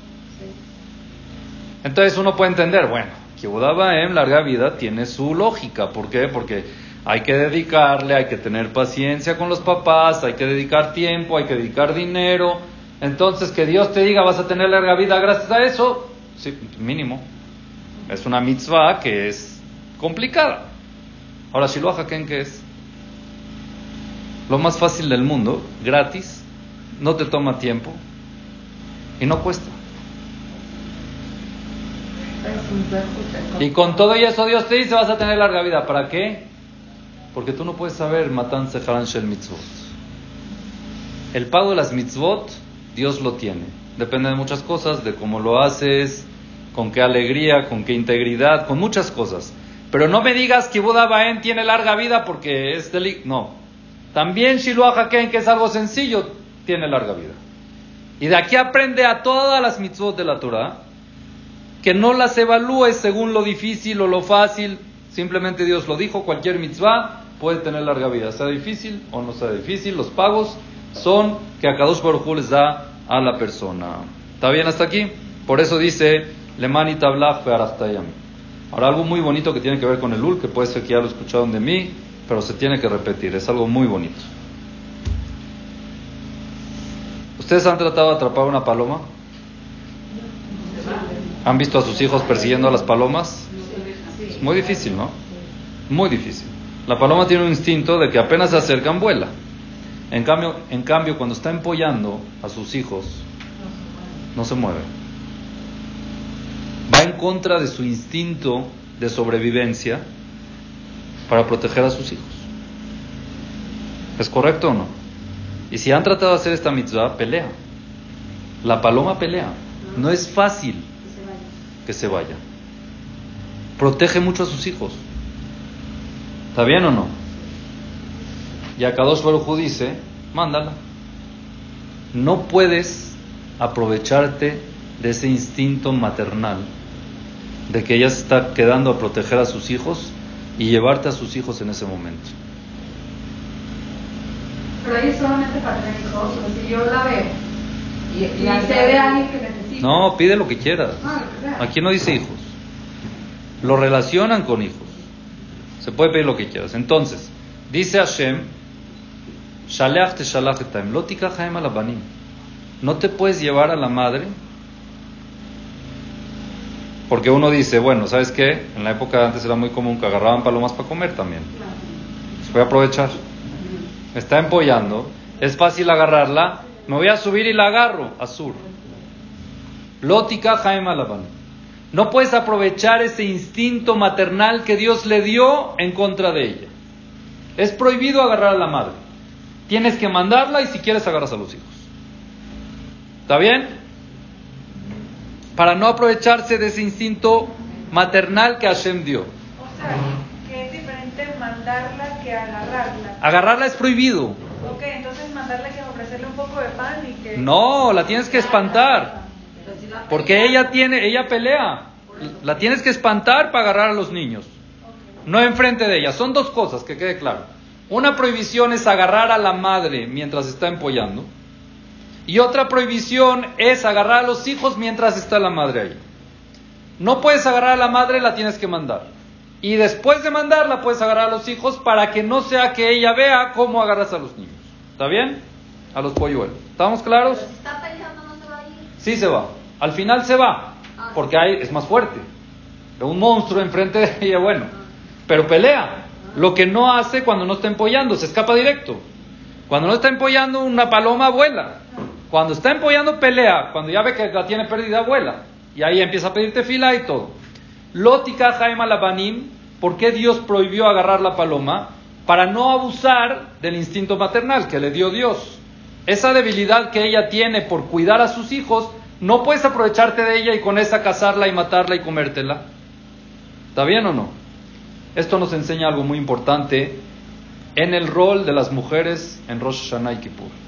Entonces uno puede entender, bueno, Abaem, larga vida, tiene su lógica. ¿Por qué? Porque hay que dedicarle, hay que tener paciencia con los papás, hay que dedicar tiempo, hay que dedicar dinero. Entonces, que Dios te diga, vas a tener larga vida gracias a eso, sí, mínimo. Es una mitzvah que es complicada. Ahora, Shiloh Haken, ¿qué es? Lo más fácil del mundo, gratis, no te toma tiempo y no cuesta. Y con todo y eso Dios te dice vas a tener larga vida. ¿Para qué? Porque tú no puedes saber matan seharan shel mitzvot. El pago de las mitzvot, Dios lo tiene. Depende de muchas cosas, de cómo lo haces, con qué alegría, con qué integridad, con muchas cosas. Pero no me digas que Buda Baen tiene larga vida porque es delito. No. También Shiloh Haken, que es algo sencillo, tiene larga vida. Y de aquí aprende a todas las mitzvot de la Torah que no las evalúes según lo difícil o lo fácil. Simplemente Dios lo dijo, cualquier mitzvah puede tener larga vida, sea difícil o no sea difícil. Los pagos son que a Kadosh Baruj les da a la persona. ¿Está bien hasta aquí? Por eso dice, Lemani Tablach Ahora algo muy bonito que tiene que ver con el Ul, que puede ser que ya lo escucharon de mí, pero se tiene que repetir, es algo muy bonito. ¿Ustedes han tratado de atrapar una paloma? ¿Han visto a sus hijos persiguiendo a las palomas? Es muy difícil, ¿no? Muy difícil. La paloma tiene un instinto de que apenas se acercan, vuela. En cambio, en cambio, cuando está empollando a sus hijos, no se mueve. Va en contra de su instinto de sobrevivencia para proteger a sus hijos. ¿Es correcto o no? Y si han tratado de hacer esta mitzvah, pelea. La paloma pelea. No es fácil que se vaya. Protege mucho a sus hijos. ¿Está bien o no? Y acá dos Baruj dice, mándala. No puedes aprovecharte de ese instinto maternal de que ella se está quedando a proteger a sus hijos y llevarte a sus hijos en ese momento. Pero ahí solamente para tener hijos, si yo la veo y, y sé de alguien que necesita. No, pide lo que quieras. Ah, sea. Aquí no dice hijos. Lo relacionan con hijos. Se puede pedir lo que quieras. Entonces, dice Hashem, "Shaleach te shalach etaim, lo tikachaim alabanim". No te puedes llevar a la madre porque uno dice, bueno, ¿sabes qué? En la época de antes era muy común que agarraban palomas para comer también. Se puede aprovechar. Está empollando, es fácil agarrarla, me voy a subir y la agarro, azul. Lótica Jaime Alaban. No puedes aprovechar ese instinto maternal que Dios le dio en contra de ella. Es prohibido agarrar a la madre. Tienes que mandarla y si quieres agarras a los hijos. ¿Está bien? Para no aprovecharse de ese instinto maternal que Hashem dio. O sea, que es diferente mandarla que agarrarla. Agarrarla es prohibido. Ok, entonces mandarla que ofrecerle un poco de pan y que... No, la tienes que espantar. Porque ella tiene, ella pelea. La tienes que espantar para agarrar a los niños. No enfrente de ella. Son dos cosas, que quede claro. Una prohibición es agarrar a la madre mientras está empollando. Y otra prohibición es agarrar a los hijos mientras está la madre ahí. No puedes agarrar a la madre, la tienes que mandar. Y después de mandarla puedes agarrar a los hijos para que no sea que ella vea cómo agarras a los niños. ¿Está bien? A los polluelos. ¿Estamos claros? Pero si está peleando no se va a ir. Sí se va. Al final se va. Porque hay, es más fuerte. Un monstruo enfrente de ella, bueno. Pero pelea. Lo que no hace cuando no está empollando, se escapa directo. Cuando no está empollando, una paloma vuela. Cuando está empollando, pelea. Cuando ya ve que la tiene perdida, vuela. Y ahí empieza a pedirte fila y todo. Lótica Jaime Labanim, ¿por qué Dios prohibió agarrar la paloma? Para no abusar del instinto maternal que le dio Dios. Esa debilidad que ella tiene por cuidar a sus hijos, no puedes aprovecharte de ella y con esa cazarla y matarla y comértela. ¿Está bien o no? Esto nos enseña algo muy importante en el rol de las mujeres en Rosh Hashanah y Kippur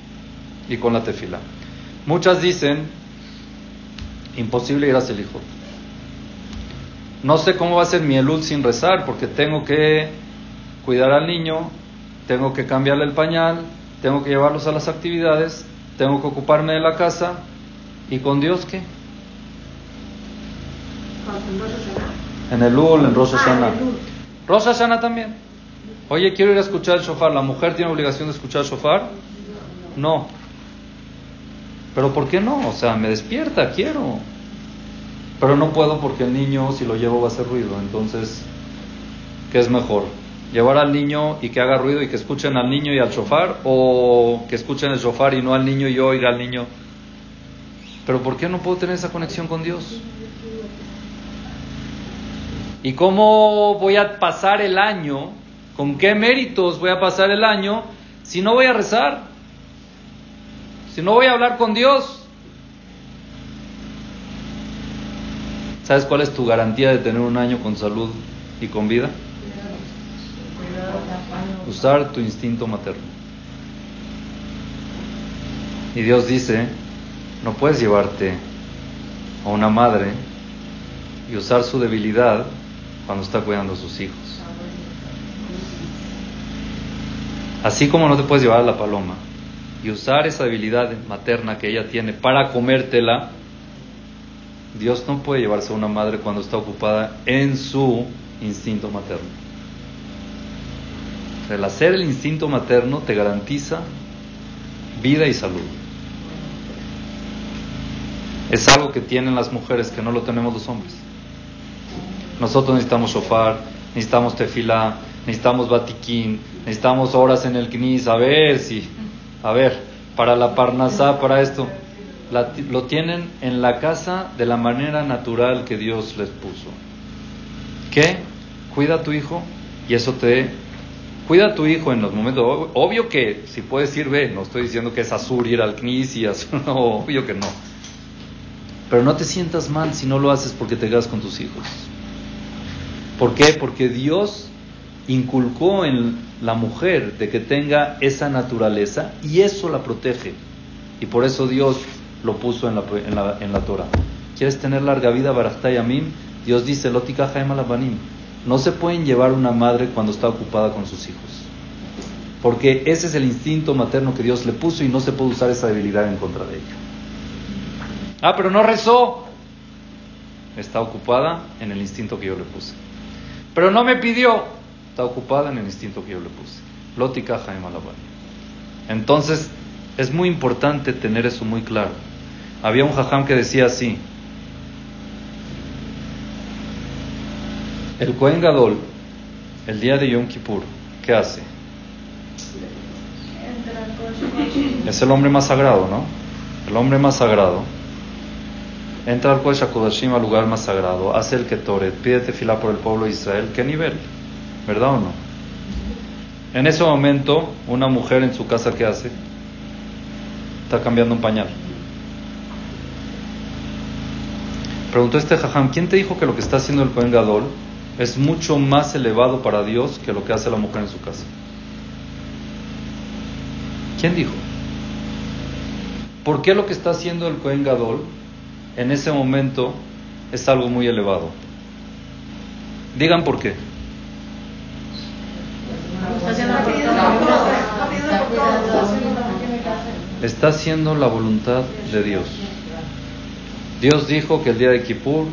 y con la tefila. Muchas dicen, imposible ir a Selijot. no sé cómo va a ser mi elul sin rezar, porque tengo que cuidar al niño, tengo que cambiarle el pañal, tengo que llevarlos a las actividades, tengo que ocuparme de la casa, ¿y con Dios qué? En el Ul, en Rosh Hashanah. Rosh Hashanah también. Oye, quiero ir a escuchar el shofar. ¿La mujer tiene obligación de escuchar el shofar? No. Pero ¿por qué no? O sea, me despierta, quiero. Pero no puedo porque el niño, si lo llevo, va a hacer ruido. Entonces, ¿qué es mejor? ¿Llevar al niño y que haga ruido y que escuchen al niño y al shofar? ¿O que escuchen el shofar y no al niño y yo oiga al niño? Pero ¿por qué no puedo tener esa conexión con Dios? ¿Y cómo voy a pasar el año? ¿Con qué méritos voy a pasar el año si no voy a rezar? Si no voy a hablar con Dios. ¿Sabes cuál es tu garantía de tener un año con salud y con vida? Usar tu instinto materno. Y Dios dice, no puedes llevarte a una madre y usar su debilidad cuando está cuidando a sus hijos. Así como no te puedes llevar a la paloma y usar esa debilidad materna que ella tiene para comértela, Dios no puede llevarse a una madre cuando está ocupada en su instinto materno. El hacer el instinto materno te garantiza vida y salud. Es algo que tienen las mujeres que no lo tenemos los hombres. Nosotros necesitamos shofar, necesitamos tefilá, necesitamos batiquín, necesitamos horas en el knis, a ver si, a ver, para la parnasá, para esto. lo tienen en la casa de la manera natural que Dios les puso. ¿Qué? Cuida a tu hijo y eso te... Cuida a tu hijo en los momentos... Obvio que si puedes ir, ve, no estoy diciendo que es azul ir al knis y azul, no, obvio que no. Pero no te sientas mal si no lo haces porque te quedas con tus hijos. ¿Por qué? Porque Dios inculcó en la mujer de que tenga esa naturaleza y eso la protege. Y por eso Dios lo puso en la, en la, en la Torah. ¿Quieres tener larga vida, Barajtayamim? Dios dice, Lotika. No se pueden llevar una madre cuando está ocupada con sus hijos. Porque ese es el instinto materno que Dios le puso y no se puede usar esa debilidad en contra de ella. Ah, pero no rezó. Está ocupada en el instinto que yo le puse. Pero no me pidió. Ocupada en el instinto que yo le puse. Lótica Jaime Entonces, es muy importante tener eso muy claro. Había un jajam que decía así. El Kohen Gadol, el día de Yom Kippur, ¿qué hace? Es el hombre más sagrado, ¿no? El hombre más sagrado entra al HaKodashim, al lugar más sagrado, hace el Ketoret, pide tefilá por el pueblo de Israel. ¿Qué nivel? ¿Verdad o no? En ese momento, una mujer en su casa, ¿qué hace? Está cambiando un pañal. Preguntó este jajam, ¿quién te dijo que lo que está haciendo el Kohen Gadol es mucho más elevado para Dios que lo que hace la mujer en su casa? ¿Quién dijo? ¿Por qué lo que está haciendo el Kohen Gadol en ese momento es algo muy elevado. Digan por qué. Está haciendo la voluntad de Dios. Dios dijo que el día de Kippur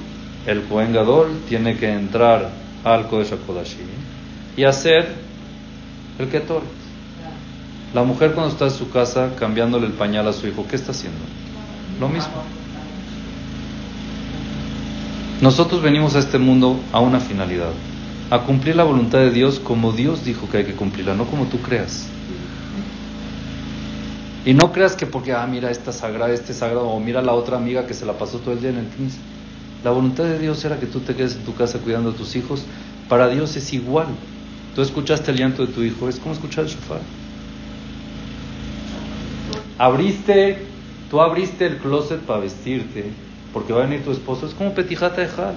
el Kohen Gadol tiene que entrar al Kodesh HaKodashim y hacer el Ketoret. La mujer cuando está en su casa cambiándole el pañal a su hijo, ¿qué está haciendo? Lo mismo. Nosotros venimos a este mundo a una finalidad, a cumplir la voluntad de Dios como Dios dijo que hay que cumplirla, no como tú creas. Y no creas que porque, ah, mira esta sagrada, este sagrado, o mira la otra amiga que se la pasó todo el día en el 15. La voluntad de Dios era que tú te quedes en tu casa cuidando a tus hijos. Para Dios es igual. Tú escuchaste el llanto de tu hijo, es como escuchar el shofar. Abriste, tú abriste el closet para vestirte porque va a venir tu esposo, es como petijata de jal.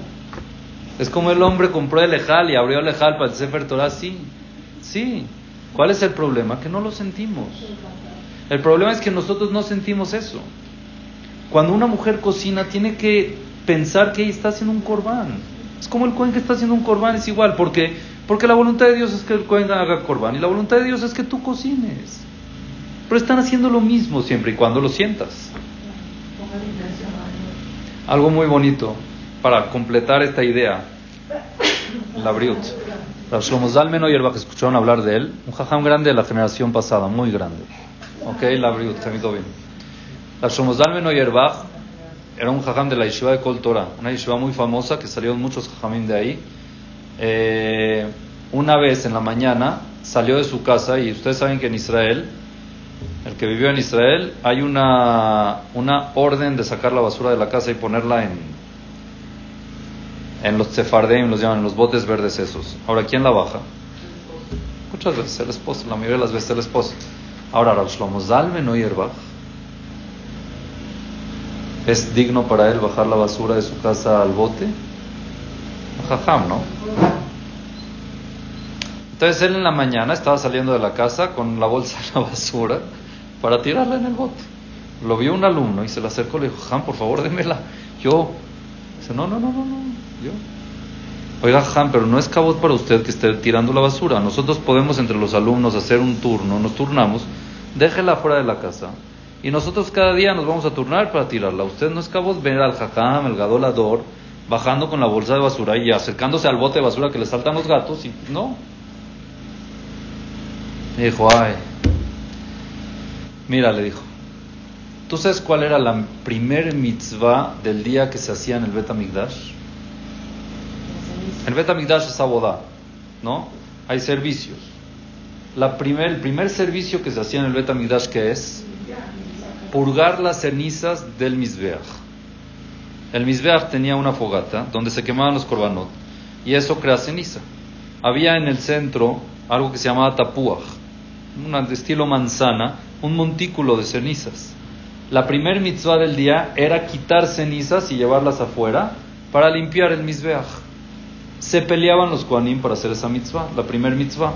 Es como el hombre compró el ejal y abrió el ejal para el Sefer Torah, sí, sí. ¿Cuál es el problema? Que no lo sentimos. El problema es que nosotros no sentimos eso. Cuando una mujer cocina, tiene que pensar que ella está haciendo un corbán. Es como el Cohen que está haciendo un corbán, es igual. porque Porque la voluntad de Dios es que el Cohen haga corbán y la voluntad de Dios es que tú cocines. Pero están haciendo lo mismo siempre y cuando lo sientas. Algo muy bonito para completar esta idea. La Briut. Rav Shlomo Zalmen que escucharon hablar de él, un jajam grande de la generación pasada, muy grande. Ok, la me bien. Rav Shlomo Zalmen era un jajam de la yeshiva de Kol Torah, una yeshiva muy famosa que salieron muchos jajamín de ahí. Eh, una vez en la mañana salió de su casa y ustedes saben que en Israel, el que vivió en Israel, hay una, una orden de sacar la basura de la casa y ponerla en, en los sefardeim, los llaman, en los botes verdes esos. Ahora, ¿quién la baja? Muchas veces el esposo, la mayoría de las veces el esposo. Ahora, Rav Zalmen o Yerbach, ¿es digno para él bajar la basura de su casa al bote? Jajam, ¿no? Entonces él en la mañana estaba saliendo de la casa con la bolsa de la basura para tirarla en el bote. Lo vio un alumno y se le acercó y le dijo, Jajam, por favor, démela. Yo, dice, no, no, no, no, no. Yo. Oiga, Han, pero no es cabot para usted que esté tirando la basura. Nosotros podemos entre los alumnos hacer un turno, nos turnamos, déjela fuera de la casa. Y nosotros cada día nos vamos a turnar para tirarla. Usted no es cabot ver al jajam, el gadolador, bajando con la bolsa de basura y acercándose al bote de basura que le saltan los gatos. Y no. Me dijo, ay. Mira, le dijo. ¿Tú sabes cuál era la primer mitzvah del día que se hacía en el Bet el Betamigdash es abodá, ¿no? Hay servicios. El primer servicio que se hacía en el Betamigdash, que es? Purgar las cenizas del Mizbeach. El Mizbeach tenía una fogata donde se quemaban los korbanot y eso crea ceniza. Había en el centro algo que se llamaba tapuach, un de estilo manzana, un montículo de cenizas. La primer mitzvah del día era quitar cenizas y llevarlas afuera para limpiar el Mizbeach se peleaban los Koanim para hacer esa mitzvah, la primer mitzvah,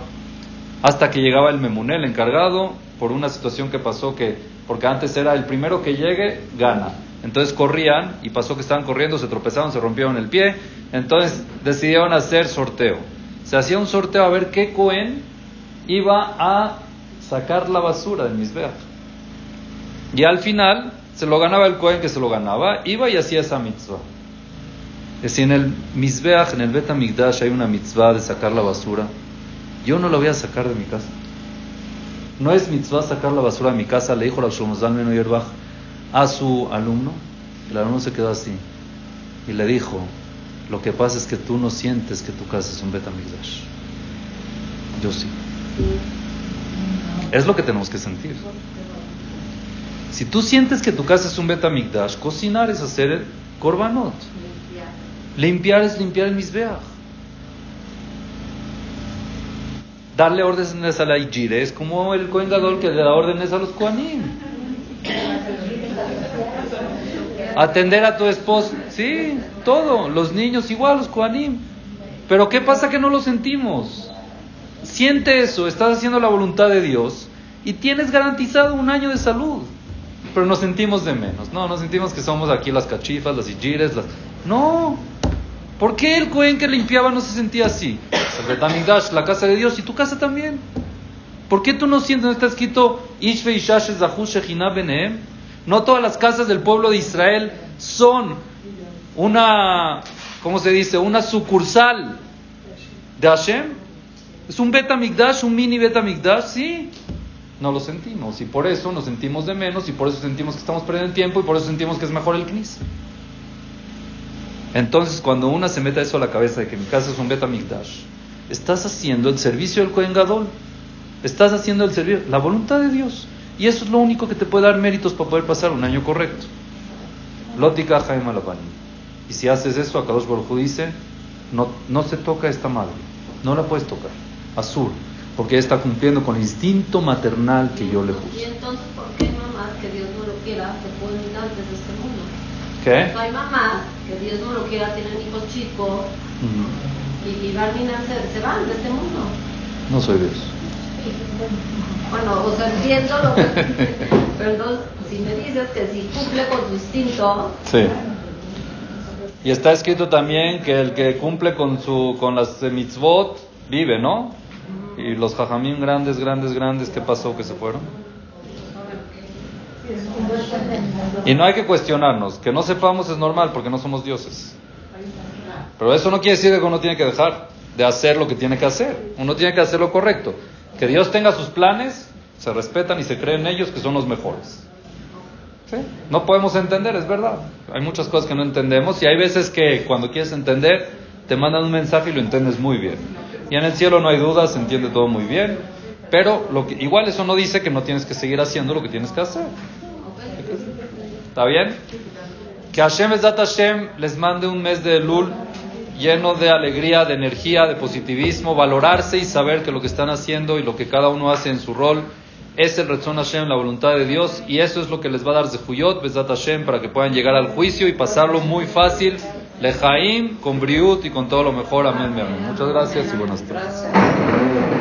hasta que llegaba el Memuné, el encargado, por una situación que pasó que, porque antes era el primero que llegue, gana. Entonces corrían y pasó que estaban corriendo, se tropezaron, se rompieron el pie, entonces decidieron hacer sorteo. Se hacía un sorteo a ver qué Cohen iba a sacar la basura del Mizbeach. Y al final se lo ganaba el Cohen que se lo ganaba, iba y hacía esa mitzvah. Es si en el Mizbeach, en el Bet hay una mitzvah de sacar la basura, yo no la voy a sacar de mi casa. No es mitzvah sacar la basura de mi casa, le dijo la Shomozalmen Yerbach a su alumno. El alumno se quedó así y le dijo: Lo que pasa es que tú no sientes que tu casa es un Bet Yo sí. Es lo que tenemos que sentir. Si tú sientes que tu casa es un Bet cocinar es hacer el korbanot. Limpiar es limpiar el misbeach. Darle órdenes a la Ijire es como el Kohen que le da órdenes a los Kohanim. Atender a tu esposo, sí, todo, los niños igual, los Kohanim. Pero ¿qué pasa que no lo sentimos? Siente eso, estás haciendo la voluntad de Dios y tienes garantizado un año de salud. Pero nos sentimos de menos, no, nos sentimos que somos aquí las cachifas, las ijires, las... No, ¿Por qué el Cohen que limpiaba no se sentía así? El la casa de Dios, y tu casa también. ¿Por qué tú no sientes, no está escrito? No todas las casas del pueblo de Israel son una, ¿cómo se dice? Una sucursal de Hashem. Es un Betamigdash, un mini Betamigdash, sí. No lo sentimos y por eso nos sentimos de menos y por eso sentimos que estamos perdiendo tiempo y por eso sentimos que es mejor el Knis. Entonces, cuando una se mete eso a la cabeza de que mi casa es un Betamigdash, estás haciendo el servicio del Kohen Gadol. Estás haciendo el servicio, la voluntad de Dios. Y eso es lo único que te puede dar méritos para poder pasar un año correcto. Lótica Jaime Y si haces eso, Akadosh Baruj dice, no, no se toca esta madre. No la puedes tocar. Azul. Porque está cumpliendo con el instinto maternal que yo le puse. ¿Y entonces por qué mamá, que Dios no lo quiera, se pueden ir antes de este mundo? ¿Qué? hay mamás que Dios no lo quiera, tienen hijos chicos y, y se, se, van de este mundo. No soy Dios. Bueno, o sea, entiendo lo que... pero entonces, si me dices que si cumple con su instinto... Sí. Y está escrito también que el que cumple con, su, con las mitzvot vive, ¿no? Y los jajamín grandes, grandes, grandes, ¿qué pasó? Que se fueron. Y no hay que cuestionarnos. Que no sepamos es normal porque no somos dioses. Pero eso no quiere decir que uno tiene que dejar de hacer lo que tiene que hacer. Uno tiene que hacer lo correcto. Que Dios tenga sus planes, se respetan y se creen ellos que son los mejores. No podemos entender, es verdad. Hay muchas cosas que no entendemos y hay veces que cuando quieres entender te mandan un mensaje y lo entiendes muy bien. Y en el cielo no hay dudas, se entiende todo muy bien. Pero lo que, igual eso no dice que no tienes que seguir haciendo lo que tienes que hacer. ¿Está bien? Que Hashem Esdat Hashem les mande un mes de Lul lleno de alegría, de energía, de positivismo, valorarse y saber que lo que están haciendo y lo que cada uno hace en su rol es el Retzon Hashem, la voluntad de Dios, y eso es lo que les va a dar Zehuyot, Besat Hashem, para que puedan llegar al juicio y pasarlo muy fácil, Lejaim, con Briut y con todo lo mejor. Amén, mi amor. Muchas gracias y buenas tardes.